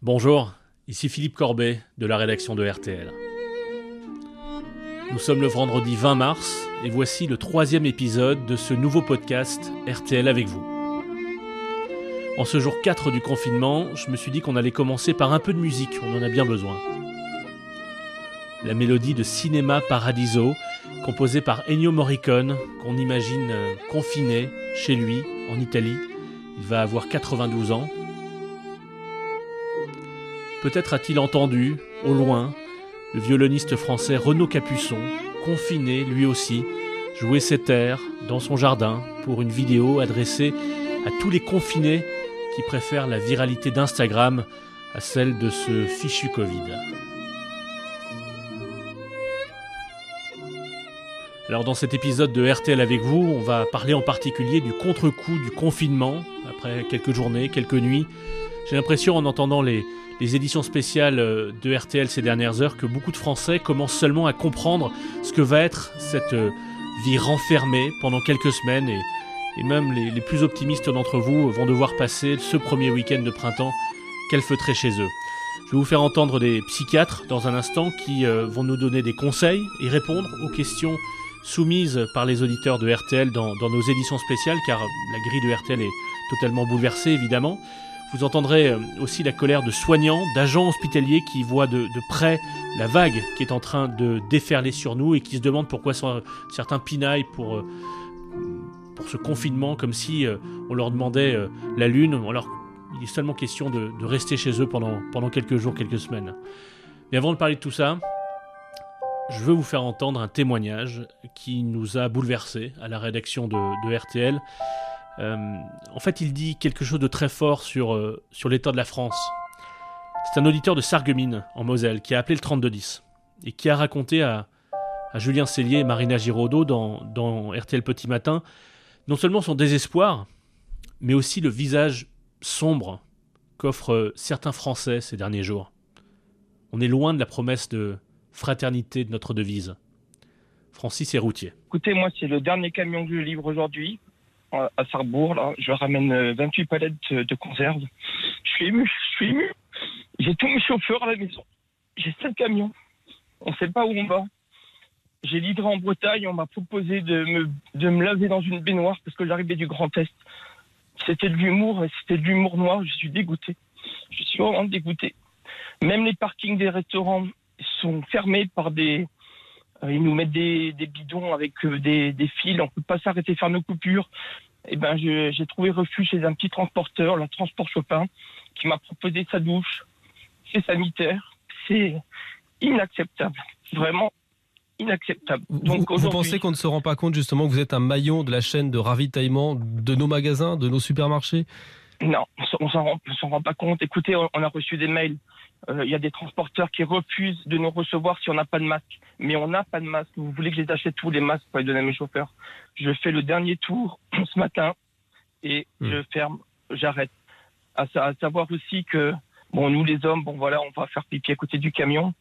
Bonjour, ici Philippe Corbet de la rédaction de RTL. Nous sommes le vendredi 20 mars et voici le troisième épisode de ce nouveau podcast RTL avec vous. En ce jour 4 du confinement, je me suis dit qu'on allait commencer par un peu de musique, on en a bien besoin. La mélodie de Cinéma Paradiso, composée par Ennio Morricone, qu'on imagine confiné chez lui en Italie. Il va avoir 92 ans. Peut-être a-t-il entendu, au loin, le violoniste français Renaud Capuçon, confiné lui aussi, jouer cet air dans son jardin pour une vidéo adressée à tous les confinés qui préfèrent la viralité d'Instagram à celle de ce fichu Covid. Alors dans cet épisode de RTL avec vous, on va parler en particulier du contre-coup du confinement, après quelques journées, quelques nuits. J'ai l'impression en entendant les, éditions spéciales euh, de RTL ces dernières heures que beaucoup de Français commencent seulement à comprendre ce que va être cette euh, vie renfermée pendant quelques semaines et, même les, plus optimistes d'entre vous vont devoir passer ce premier week-end de printemps calfeutré chez eux. Je vais vous faire entendre des psychiatres dans un instant qui euh, vont nous donner des conseils et répondre aux questions soumises par les auditeurs de RTL dans nos éditions spéciales car la grille de RTL est totalement bouleversée évidemment. Vous entendrez euh, aussi la colère de soignants, d'agents hospitaliers qui voient de, près la vague qui est en train de déferler sur nous et qui se demandent pourquoi certains pinaillent pour, euh, pour ce confinement, comme si euh, on leur demandait la lune. Alors, il est seulement question de, rester chez eux pendant, pendant quelques jours, quelques semaines. Mais avant de parler de tout ça, je veux vous faire entendre un témoignage qui nous a bouleversés à la rédaction de RTL. Euh, en fait, il dit quelque chose de très fort sur, euh, sur l'état de la France. C'est un auditeur de Sarreguemines, en Moselle, qui a appelé le 3210 et qui a raconté à, à Julien Cellier et Marina Giraudot dans, dans RTL Petit Matin non seulement son désespoir, mais aussi le visage sombre qu'offrent certains Français ces derniers jours. On est loin de la promesse de fraternité de notre devise. Francis est routier. Écoutez, moi, c'est le dernier camion que je livre aujourd'hui à Sarrebourg. Là. Je ramène 28 palettes de conserve. Je suis ému, je suis ému. J'ai tous mes chauffeurs à la maison. J'ai sept camions. On ne sait pas où on va. J'ai livré en Bretagne. On m'a proposé de me, de me laver dans une baignoire parce que j'arrivais du Grand Est. C'était de l'humour, c'était de l'humour noir. Je suis dégoûté. Je suis vraiment dégoûté. Même les parkings des restaurants sont fermés par des, ils nous mettent des, des bidons avec des, des, fils, on peut pas s'arrêter faire nos coupures. Et ben, j'ai trouvé refuge chez un petit transporteur, la Transport Chopin, qui m'a proposé sa douche. C'est sanitaire, c'est inacceptable, vraiment inacceptable. Donc, vous, vous pensez qu'on ne se rend pas compte justement que vous êtes un maillon de la chaîne de ravitaillement de nos magasins, de nos supermarchés? Non, on s'en rend, rend pas compte. Écoutez, on a reçu des mails il euh, y a des transporteurs qui refusent de nous recevoir si on n'a pas de masque. Mais on n'a pas de masque. Vous voulez que je les achète tous les masques pour les donner à mes chauffeurs Je fais le dernier tour ce matin et mmh. je ferme, j'arrête. À, à, savoir aussi que, bon, nous les hommes, bon voilà, on va faire pipi à côté du camion.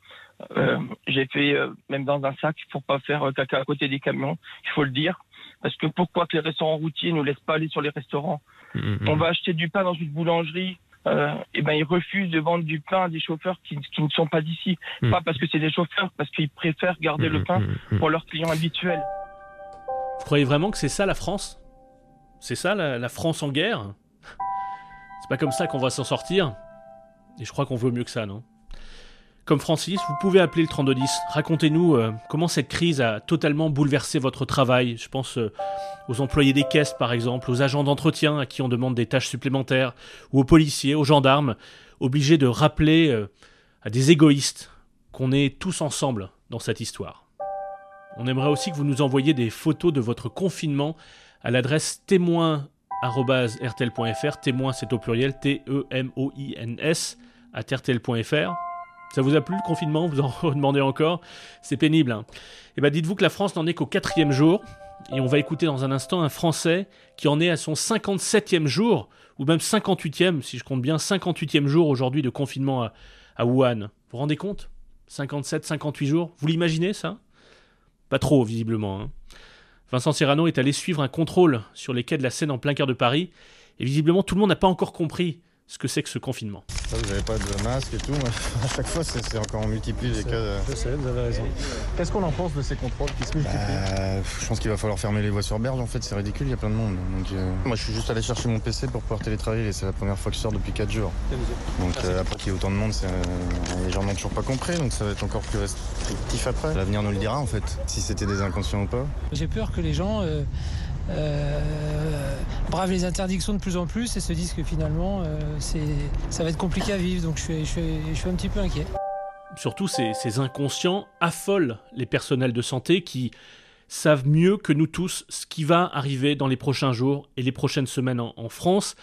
Euh, J'ai fait euh, même dans un sac pour pas faire euh, caca à côté des camions, il faut le dire. Parce que pourquoi que les restaurants routiers nous laissent pas aller sur les restaurants mmh. On va acheter du pain dans une boulangerie euh, et ben ils refusent de vendre du pain à des chauffeurs qui, qui ne sont pas d'ici. Mmh. Pas parce que c'est des chauffeurs, parce qu'ils préfèrent garder mmh, le pain mmh, pour leurs clients habituels. Vous croyez vraiment que c'est ça la France? C'est ça la, la, France en guerre? C'est pas comme ça qu'on va s'en sortir? Et je crois qu'on veut mieux que ça, non? Comme Francis, vous pouvez appeler le 3210. Racontez-nous euh, comment cette crise a totalement bouleversé votre travail. Je pense euh, aux employés des caisses, par exemple, aux agents d'entretien à qui on demande des tâches supplémentaires, ou aux policiers, aux gendarmes, obligés de rappeler euh, à des égoïstes qu'on est tous ensemble dans cette histoire. On aimerait aussi que vous nous envoyiez des photos de votre confinement à l'adresse témoin.rtl.fr. Témoin, c'est au pluriel, T-E-M-O-I-N-S, à rtl.fr. Ça vous a plu le confinement Vous en demandez encore? C'est pénible. Hein et ben dites-vous que la France n'en est qu'au quatrième jour. Et on va écouter dans un instant un Français qui en est à son 57e jour, ou même 58e, si je compte bien, 58e jour aujourd'hui de confinement à, à Wuhan. Vous vous rendez compte? 57, 58 jours? Vous l'imaginez ça? Pas trop, visiblement. Hein Vincent Serrano est allé suivre un contrôle sur les quais de la Seine en plein cœur de Paris, et visiblement tout le monde n'a pas encore compris ce que c'est que ce confinement. vous n'avez pas de masque et tout. à chaque fois, c'est encore on multiplie les cas. Je sais, vous avez raison. Qu'est-ce qu'on en pense de ces contrôles qui se multiplient? bah, Je pense qu'il va falloir fermer les voies sur berge. En fait, c'est ridicule, il y a plein de monde. Donc, euh, moi, je suis juste allé chercher mon PC pour pouvoir télétravailler. C'est la première fois que je sors depuis 4 jours. Donc euh, après qu'il y ait autant de monde, euh, les gens n'ont toujours pas compris. Donc ça va être encore plus restrictif après. L'avenir nous le dira en fait, si c'était des inconscients ou pas. J'ai peur que les gens euh, les interdictions de plus en plus et se disent que finalement euh, ça va être compliqué à vivre. Donc je suis, je suis, je suis un petit peu inquiet. Surtout ces, inconscients affolent les personnels de santé qui savent mieux que nous tous ce qui va arriver dans les prochains jours et les prochaines semaines en, France.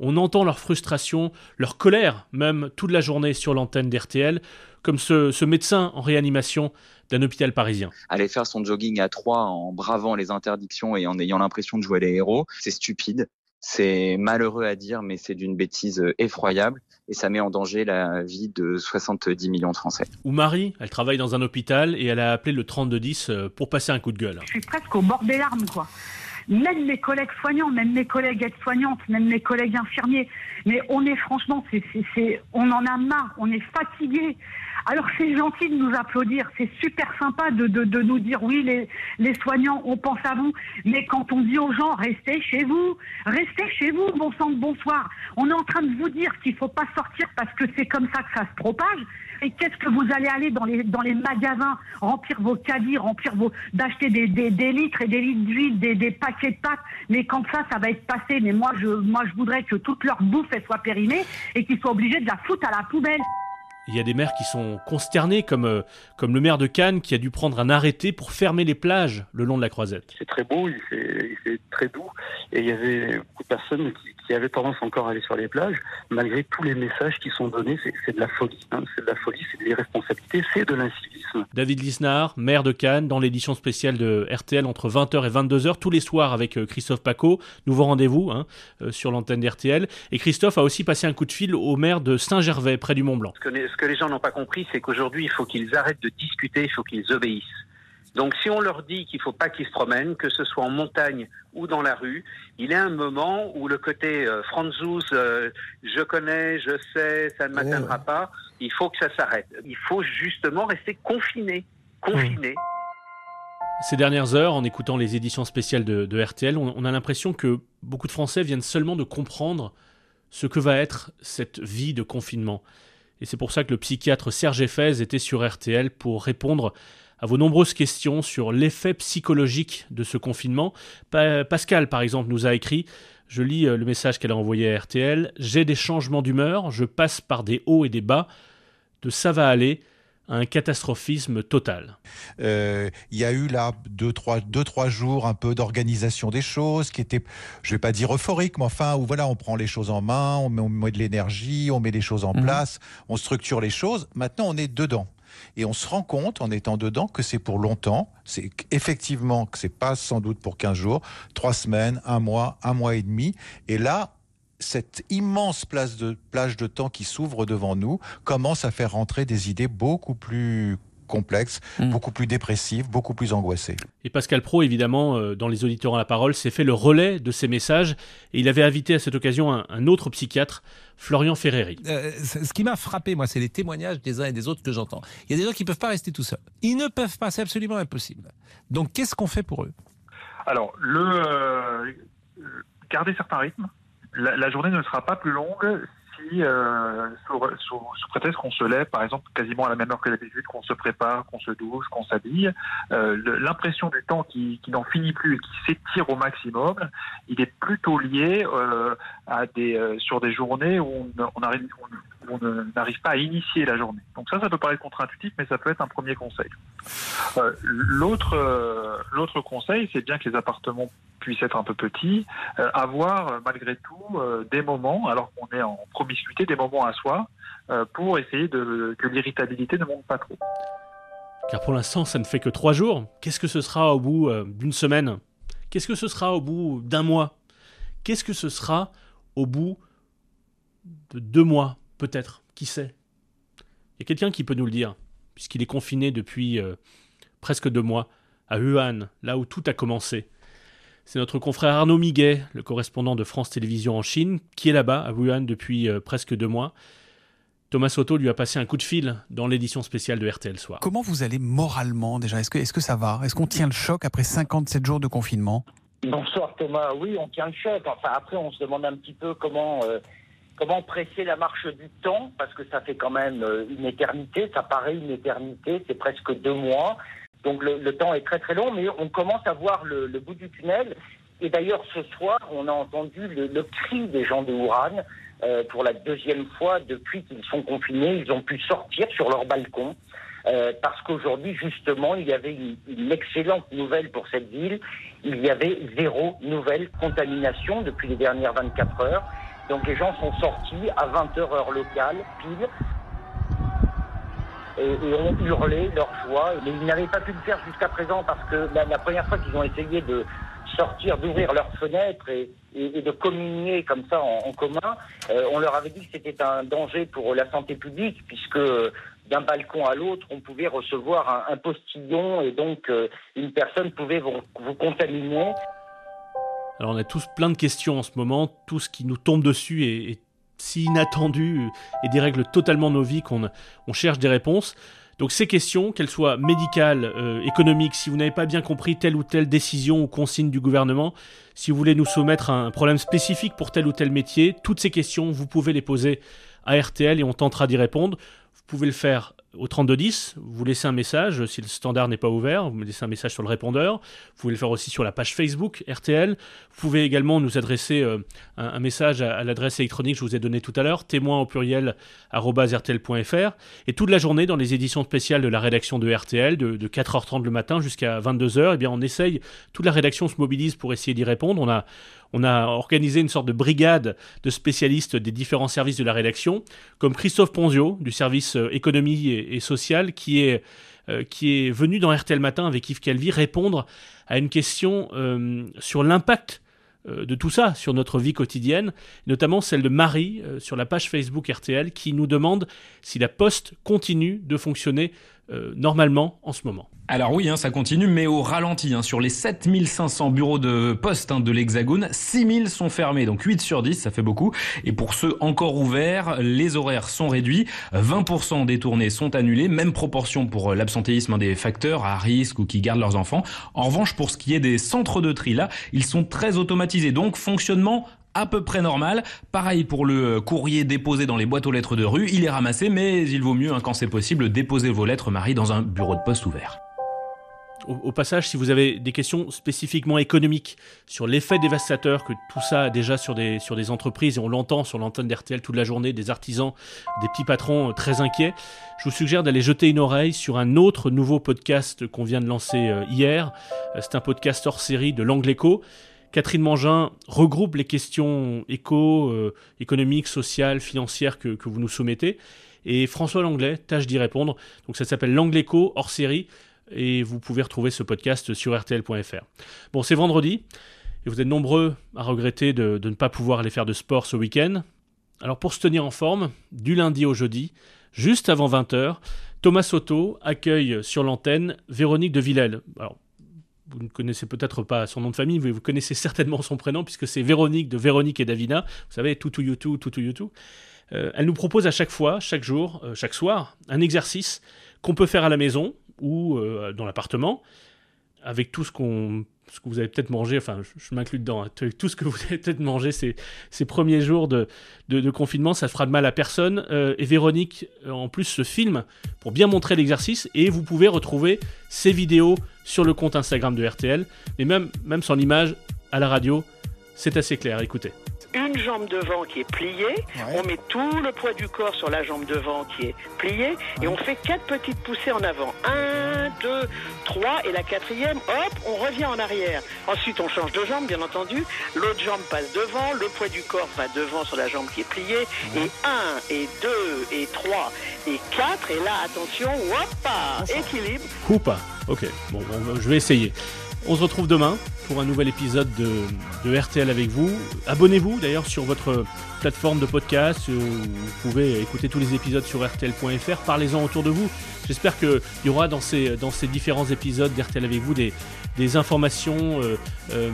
On entend leur frustration, leur colère, même toute la journée sur l'antenne d'RTL, comme ce, médecin en réanimation d'un hôpital parisien. Aller faire son jogging à trois en bravant les interdictions et en ayant l'impression de jouer les héros, c'est stupide. C'est malheureux à dire, mais c'est d'une bêtise effroyable et ça met en danger la vie de 70 millions de Français. Ou Marie, elle travaille dans un hôpital et elle a appelé le 3210 euh, pour passer un coup de gueule. Je suis presque au bord des larmes, quoi même mes collègues soignants, même mes collègues aides-soignantes, même mes collègues infirmiers. Mais on est franchement, c'est, c'est, on en a marre, on est fatigué. Alors c'est gentil de nous applaudir, c'est super sympa de, de, nous dire oui, les, les, soignants, on pense à vous. Mais quand on dit aux gens, restez chez vous, restez chez vous, bon sang bonsoir. On est en train de vous dire qu'il faut pas sortir parce que c'est comme ça que ça se propage. Et qu'est-ce que vous allez aller dans les, dans les magasins, remplir vos caddies, remplir vos, d'acheter des, des, des, litres et des litres d'huile, des, des paquets de pâtes. Mais quand ça, ça va être passé, mais moi, je, moi, je voudrais que toute leur bouffe, soit périmée et qu'ils soient obligés de la foutre à la poubelle. Il y a des maires qui sont consternés, comme, euh, comme le maire de Cannes qui a dû prendre un arrêté pour fermer les plages le long de la croisette. C'est très beau, il fait, il fait, très doux, et il y avait beaucoup de personnes qui, qui avaient tendance encore à aller sur les plages, malgré tous les messages qui sont donnés. C'est de la folie, hein, c'est de la folie, c'est de l'irresponsabilité, c'est de l'incivisme. David Lisnard, maire de Cannes, dans l'édition spéciale de RTL entre 20h et 22h, tous les soirs avec euh, Christophe Paco. Nouveau rendez-vous hein, euh, sur l'antenne d'RTL. Et Christophe a aussi passé un coup de fil au maire de Saint-Gervais, près du Mont-Blanc. Ce que les, ce que les gens n'ont pas compris, c'est qu'aujourd'hui, il faut qu'ils arrêtent de discuter, il faut qu'ils obéissent. Donc si on leur dit qu'il ne faut pas qu'ils se promènent, que ce soit en montagne ou dans la rue, il y a un moment où le côté euh, Franzouz, euh, je connais, je sais, ça ne m'atteindra ouais. pas, il faut que ça s'arrête. Il faut justement rester confiné, confiné. Ces dernières heures, en écoutant les éditions spéciales de, de RTL, on, on a l'impression que beaucoup de Français viennent seulement de comprendre ce que va être cette vie de confinement. Et c'est pour ça que le psychiatre Serge Effez était sur RTL pour répondre à vos nombreuses questions sur l'effet psychologique de ce confinement. Pa Pascal, par exemple, nous a écrit, je lis le message qu'elle a envoyé à RTL, J'ai des changements d'humeur, je passe par des hauts et des bas, de ça va aller à un catastrophisme total. Euh, il y a eu là deux trois, deux, trois jours un peu d'organisation des choses qui était, je vais pas dire euphorique, mais enfin où voilà, on prend les choses en main, on met, on met de l'énergie, on met les choses en mmh. place, on structure les choses. Maintenant, on est dedans. Et on se rend compte en étant dedans que c'est pour longtemps. C'est effectivement que c'est pas sans doute pour 15 jours, trois semaines, un mois, un mois et demi. Et là, cette immense de, plage de temps qui s'ouvre devant nous commence à faire rentrer des idées beaucoup plus complexes, mmh. beaucoup plus dépressives, beaucoup plus angoissées. Et Pascal Pro, évidemment, euh, dans Les auditeurs à la parole, s'est fait le relais de ces messages et il avait invité à cette occasion un, un autre psychiatre, Florian Ferreri. Euh, ce qui m'a frappé, moi, c'est les témoignages des uns et des autres que j'entends. Il y a des gens qui ne peuvent pas rester tout seuls. Ils ne peuvent pas, c'est absolument impossible. Donc, qu'est-ce qu'on fait pour eux? Alors, le, euh, garder certains rythmes. La, la, journée ne sera pas plus longue euh, sous, prétexte qu'on se lève, par exemple, quasiment à la même heure que d'habitude, qu'on se prépare, qu'on se douche, qu'on s'habille, euh, l'impression du temps qui, n'en finit plus et qui s'étire au maximum, il est plutôt lié euh, à des, sur des journées où on, on arrive, on, on n'arrive pas à initier la journée. Donc ça, ça peut paraître contre-intuitif, mais ça peut être un premier conseil. L'autre, l'autre conseil, c'est bien que les appartements puissent être un peu petits, euh, avoir malgré tout euh, des moments, alors qu'on est en promiscuité, des moments à soi, euh, pour essayer de, que l'irritabilité ne monte pas trop. Car pour l'instant, ça ne fait que trois jours. Qu'est-ce que ce sera au bout euh, d'une semaine? Qu'est-ce que ce sera au bout d'un mois? Qu'est-ce que ce sera au bout de deux mois, peut-être? Qui sait? Il y a quelqu'un qui peut nous le dire, puisqu'il est confiné depuis euh, presque deux mois, à Wuhan, là où tout a commencé. C'est notre confrère Arnaud Miguet, le correspondant de France Télévisions en Chine, qui est là-bas, à Wuhan, depuis euh, presque deux mois. Thomas Soto lui a passé un coup de fil dans l'édition spéciale de RTL Soir. Comment vous allez moralement déjà? Est-ce que, est que ça va? Est-ce qu'on tient le choc après 57 jours de confinement? Bonsoir Thomas, oui on tient le choc. Enfin après on se demande un petit peu comment, euh, comment presser la marche du temps parce que ça fait quand même euh, une éternité, ça paraît une éternité, c'est presque deux mois. Donc le, temps est très très long, mais on commence à voir le, bout du tunnel. Et d'ailleurs, ce soir, on a entendu le, cri des gens de Wuhan. Euh, pour la deuxième fois depuis qu'ils sont confinés, ils ont pu sortir sur leur balcon. Euh, parce qu'aujourd'hui, justement, il y avait une, excellente nouvelle pour cette ville. Il y avait zéro nouvelle contamination depuis les dernières 24 heures. Donc les gens sont sortis à 20h heure locale, pile, et, ont hurlé leur joie. Mais ils n'avaient pas pu le faire jusqu'à présent parce que la, première fois qu'ils ont essayé de sortir, d'ouvrir leurs fenêtres et, de communier comme ça en, commun, euh, on leur avait dit que c'était un danger pour la santé publique puisque d'un balcon à l'autre, on pouvait recevoir un, postillon et donc euh, une personne pouvait vous, contaminer. Alors on a tous plein de questions en ce moment, tout ce qui nous tombe dessus est si inattendu et dérègle totalement nos vies qu'on on cherche des réponses. Donc ces questions, qu'elles soient médicales, euh, économiques, si vous n'avez pas bien compris telle ou telle décision ou consigne du gouvernement, si vous voulez nous soumettre un problème spécifique pour tel ou tel métier, toutes ces questions, vous pouvez les poser à RTL et on tentera d'y répondre. Vous pouvez le faire au 3210, vous laissez un message, si le standard n'est pas ouvert, vous me laissez un message sur le répondeur. Vous pouvez le faire aussi sur la page Facebook RTL. Vous pouvez également nous adresser euh, un, message à, l'adresse électronique que je vous ai donnée tout à l'heure, témoin au pluriel rtl.fr. Et toute la journée, dans les éditions spéciales de la rédaction de RTL, de, 4h30 le matin jusqu'à 22h, eh bien on essaye, toute la rédaction se mobilise pour essayer d'y répondre. On a on a organisé une sorte de brigade de spécialistes des différents services de la rédaction, comme Christophe Ponzio du service euh, économie et, social, qui est, euh, qui est venu dans RTL Matin avec Yves Calvi répondre à une question euh, sur l'impact de tout ça sur notre vie quotidienne, notamment celle de Marie sur la page Facebook RTL qui nous demande si la poste continue de fonctionner normalement en ce moment. Alors oui, hein, ça continue, mais au ralenti. Hein. Sur les 7500 bureaux de poste hein, de l'Hexagone, 6000 sont fermés, donc 8 sur 10, ça fait beaucoup. Et pour ceux encore ouverts, les horaires sont réduits, 20% des tournées sont annulées, même proportion pour euh, l'absentéisme des facteurs à risque ou qui gardent leurs enfants. En revanche, pour ce qui est des centres de tri, là, ils sont très automatisés, donc fonctionnement à peu près normal. Pareil pour le courrier déposé dans les boîtes aux lettres de rue, il est ramassé, mais il vaut mieux, quand c'est possible, déposer vos lettres, Marie, dans un bureau de poste ouvert. Au, passage, si vous avez des questions spécifiquement économiques sur l'effet dévastateur que tout ça a déjà sur des, entreprises, et on l'entend sur l'antenne d'RTL toute la journée, des artisans, des petits patrons euh, très inquiets, je vous suggère d'aller jeter une oreille sur un autre nouveau podcast qu'on vient de lancer euh, hier. Euh, c'est un podcast hors série de l'Angle Éco. Catherine Mangin regroupe les questions éco, économiques, sociales, financières que, vous nous soumettez. Et François Langlais tâche d'y répondre. Donc ça s'appelle L'Angle Éco hors série et vous pouvez retrouver ce podcast sur rtl.fr. Bon, c'est vendredi, et vous êtes nombreux à regretter de, ne pas pouvoir aller faire de sport ce week-end. Alors pour se tenir en forme, du lundi au jeudi, juste avant 20h, Thomas Soto accueille sur l'antenne Véronique de Villèle. Alors, vous ne connaissez peut-être pas son nom de famille, mais vous connaissez certainement son prénom, puisque c'est Véronique de Véronique et Davina. Vous savez, tout tout YouTube, tout tout YouTube. Euh, elle nous propose à chaque fois, chaque jour, euh, chaque soir, un exercice qu'on peut faire à la maison, ou euh, dans l'appartement, avec tout ce qu'on ce que vous avez peut-être mangé, enfin je, m'inclus dedans, hein, tout ce que vous avez peut-être mangé ces, premiers jours de, confinement, ça fera de mal à personne. Euh, et Véronique, en plus, se filme pour bien montrer l'exercice, et vous pouvez retrouver ces vidéos sur le compte Instagram de RTL, mais même, même sans l'image, à la radio, c'est assez clair, écoutez une jambe devant qui est pliée, on met tout le poids du corps sur la jambe devant qui est pliée, et on fait quatre petites poussées en avant. Un, deux, trois, et la quatrième, hop, on revient en arrière. Ensuite, on change de jambe, bien entendu. L'autre jambe passe devant, le poids du corps va devant sur la jambe qui est pliée, et un, et deux, et trois, et quatre, et là, attention, hop, équilibre. Coupa, ok, bon, je vais essayer. On se retrouve demain pour un nouvel épisode de, RTL avec vous. Abonnez-vous d'ailleurs sur votre plateforme de podcast. euh, Vous pouvez écouter tous les épisodes sur RTL.fr. Parlez-en autour de vous. J'espère qu'il y aura dans ces, différents épisodes d'RTL avec vous des, informations, euh, euh,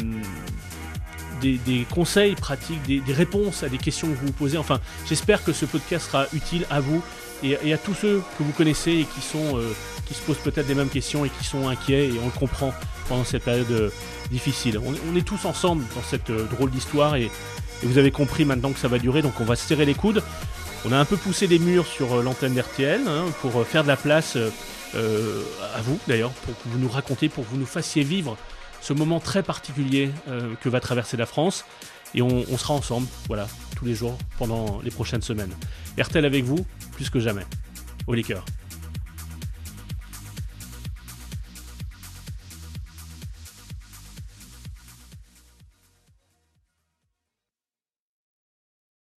des, conseils pratiques, des, réponses à des questions que vous vous posez. Enfin, j'espère que ce podcast sera utile à vous et, à tous ceux que vous connaissez et qui sont qui se posent peut-être les mêmes questions et qui sont inquiets et on le comprend pendant cette période euh, difficile. On, est tous ensemble dans cette euh, drôle d'histoire et, vous avez compris maintenant que ça va durer, donc on va se serrer les coudes. On a un peu poussé les murs sur euh, l'antenne d'RTL hein, pour faire de la place à vous d'ailleurs, pour que vous nous racontiez, pour que vous nous fassiez vivre ce moment très particulier que va traverser la France. Et on sera ensemble, voilà, tous les jours pendant les prochaines semaines. RTL avec vous, plus que jamais. Au liqueur.